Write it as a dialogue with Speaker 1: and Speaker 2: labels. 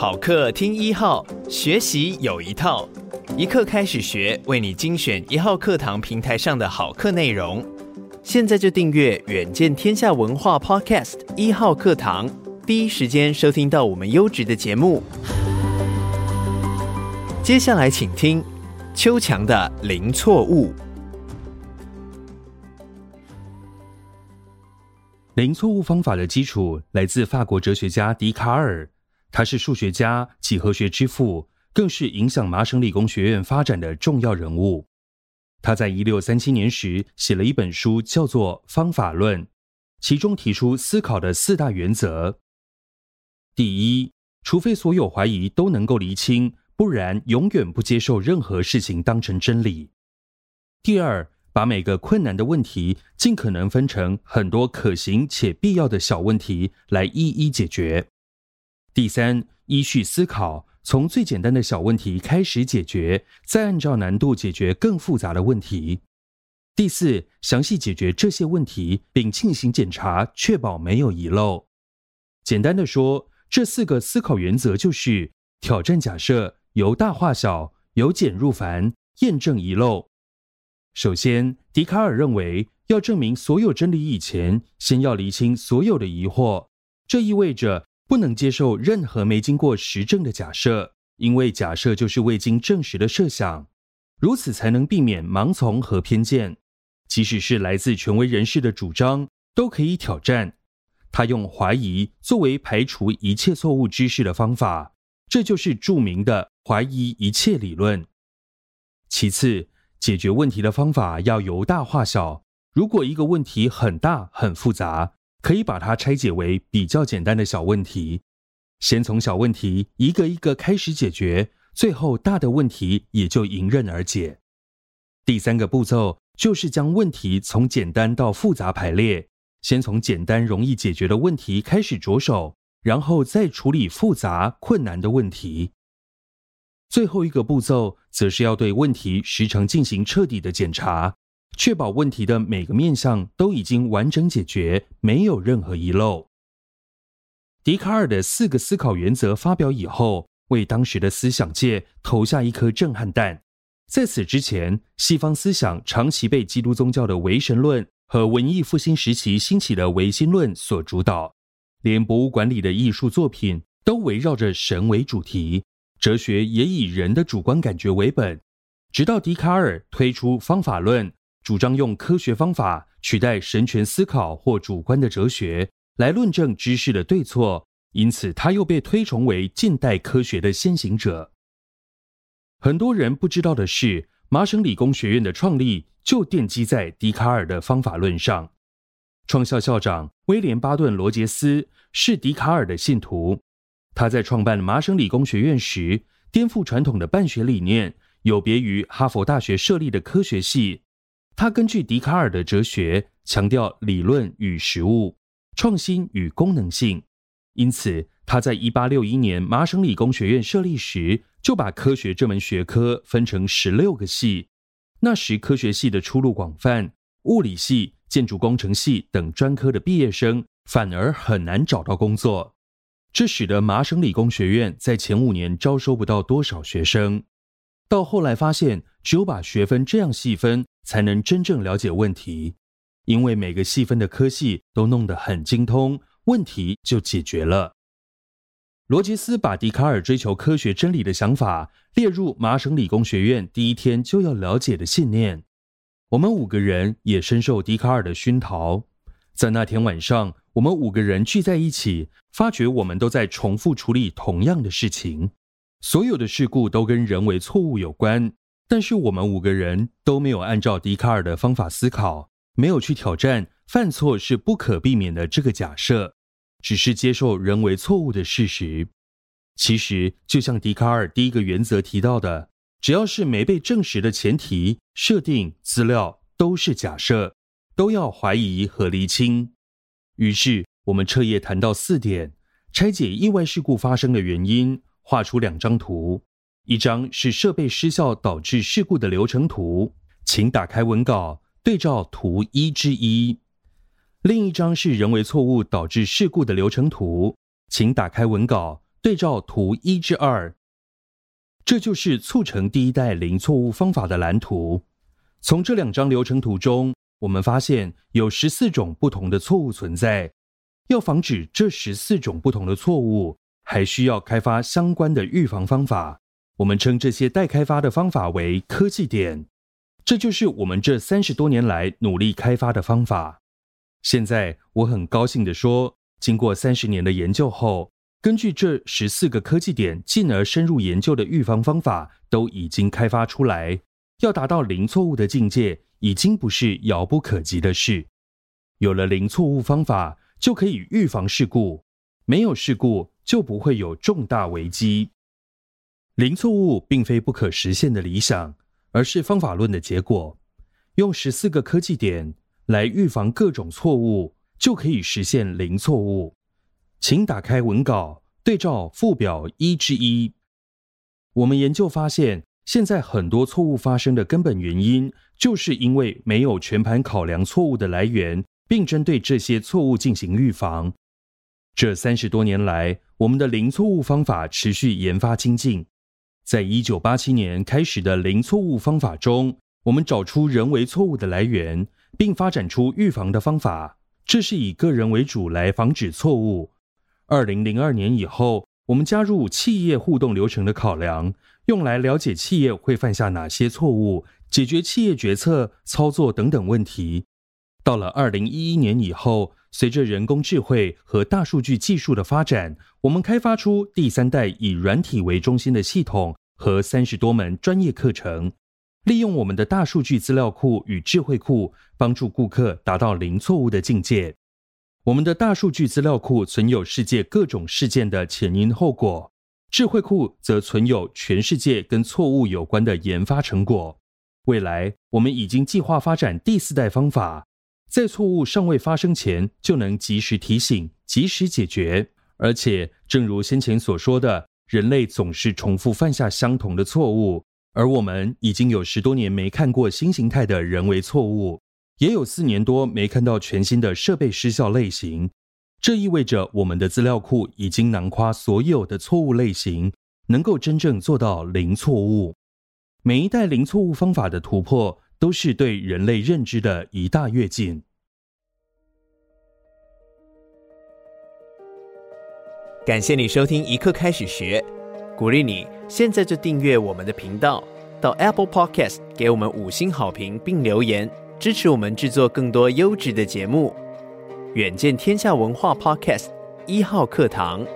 Speaker 1: 好课听一号，学习有一套，一课开始学，为你精选一号课堂平台上的好课内容。现在就订阅远见天下文化 Podcast 一号课堂，第一时间收听到我们优质的节目。接下来请听秋强的零错误。
Speaker 2: 零错误方法的基础来自法国哲学家笛卡尔，他是数学家、几何学之父，更是影响麻省理工学院发展的重要人物。他在一六三七年时写了一本书，叫做《方法论》，其中提出思考的四大原则：第一，除非所有怀疑都能够厘清，不然永远不接受任何事情当成真理；第二，把每个困难的问题尽可能分成很多可行且必要的小问题来一一解决。第三，依序思考，从最简单的小问题开始解决，再按照难度解决更复杂的问题。第四，详细解决这些问题，并进行检查，确保没有遗漏。简单的说，这四个思考原则就是挑战假设，由大化小，由简入繁，验证遗漏。首先，笛卡尔认为，要证明所有真理以前，先要厘清所有的疑惑。这意味着不能接受任何没经过实证的假设，因为假设就是未经证实的设想。如此才能避免盲从和偏见。即使是来自权威人士的主张，都可以挑战。他用怀疑作为排除一切错误知识的方法，这就是著名的怀疑一切理论。其次，解决问题的方法要由大化小。如果一个问题很大很复杂，可以把它拆解为比较简单的小问题，先从小问题一个一个开始解决，最后大的问题也就迎刃而解。第三个步骤就是将问题从简单到复杂排列，先从简单容易解决的问题开始着手，然后再处理复杂困难的问题。最后一个步骤，则是要对问题时常进行彻底的检查，确保问题的每个面向都已经完整解决，没有任何遗漏。笛卡尔的四个思考原则发表以后，为当时的思想界投下一颗震撼弹。在此之前，西方思想长期被基督宗教的唯神论和文艺复兴时期兴起的唯心论所主导，连博物馆里的艺术作品都围绕着神为主题。哲学也以人的主观感觉为本，直到笛卡尔推出方法论，主张用科学方法取代神权思考或主观的哲学来论证知识的对错，因此他又被推崇为近代科学的先行者。很多人不知道的是，麻省理工学院的创立就奠基在笛卡尔的方法论上。创校校长威廉·巴顿·罗杰斯是笛卡尔的信徒。他在创办麻省理工学院时，颠覆传统的办学理念，有别于哈佛大学设立的科学系。他根据笛卡尔的哲学，强调理论与实务、创新与功能性。因此，他在一八六一年麻省理工学院设立时，就把科学这门学科分成十六个系。那时，科学系的出路广泛，物理系、建筑工程系等专科的毕业生反而很难找到工作。这使得麻省理工学院在前五年招收不到多少学生，到后来发现，只有把学分这样细分，才能真正了解问题。因为每个细分的科系都弄得很精通，问题就解决了。罗杰斯把笛卡尔追求科学真理的想法列入麻省理工学院第一天就要了解的信念。我们五个人也深受笛卡尔的熏陶，在那天晚上。我们五个人聚在一起，发觉我们都在重复处理同样的事情。所有的事故都跟人为错误有关，但是我们五个人都没有按照笛卡尔的方法思考，没有去挑战犯错是不可避免的这个假设，只是接受人为错误的事实。其实，就像笛卡尔第一个原则提到的，只要是没被证实的前提、设定、资料，都是假设，都要怀疑和厘清。于是，我们彻夜谈到四点，拆解意外事故发生的原因，画出两张图。一张是设备失效导致事故的流程图，请打开文稿对照图一之一。另一张是人为错误导致事故的流程图，请打开文稿对照图一之二。这就是促成第一代零错误方法的蓝图。从这两张流程图中，我们发现有十四种不同的错误存在。要防止这十四种不同的错误，还需要开发相关的预防方法。我们称这些待开发的方法为科技点。这就是我们这三十多年来努力开发的方法。现在我很高兴地说，经过三十年的研究后，根据这十四个科技点，进而深入研究的预防方法都已经开发出来。要达到零错误的境界，已经不是遥不可及的事。有了零错误方法，就可以预防事故；没有事故，就不会有重大危机。零错误并非不可实现的理想，而是方法论的结果。用十四个科技点来预防各种错误，就可以实现零错误。请打开文稿，对照附表一之一。我们研究发现，现在很多错误发生的根本原因，就是因为没有全盘考量错误的来源，并针对这些错误进行预防。这三十多年来，我们的零错误方法持续研发精进。在一九八七年开始的零错误方法中，我们找出人为错误的来源，并发展出预防的方法。这是以个人为主来防止错误。二零零二年以后，我们加入企业互动流程的考量，用来了解企业会犯下哪些错误，解决企业决策、操作等等问题。到了二零一一年以后，随着人工智慧和大数据技术的发展，我们开发出第三代以软体为中心的系统和三十多门专业课程，利用我们的大数据资料库与智慧库，帮助顾客达到零错误的境界。我们的大数据资料库存有世界各种事件的前因后果，智慧库则存有全世界跟错误有关的研发成果。未来，我们已经计划发展第四代方法，在错误尚未发生前就能及时提醒、及时解决。而且，正如先前所说的，人类总是重复犯下相同的错误，而我们已经有十多年没看过新形态的人为错误。也有四年多没看到全新的设备失效类型，这意味着我们的资料库已经囊括所有的错误类型，能够真正做到零错误。每一代零错误方法的突破，都是对人类认知的一大跃进。
Speaker 1: 感谢你收听一刻开始学，鼓励你现在就订阅我们的频道，到 Apple Podcast 给我们五星好评并留言。支持我们制作更多优质的节目，远见天下文化 Podcast 一号课堂。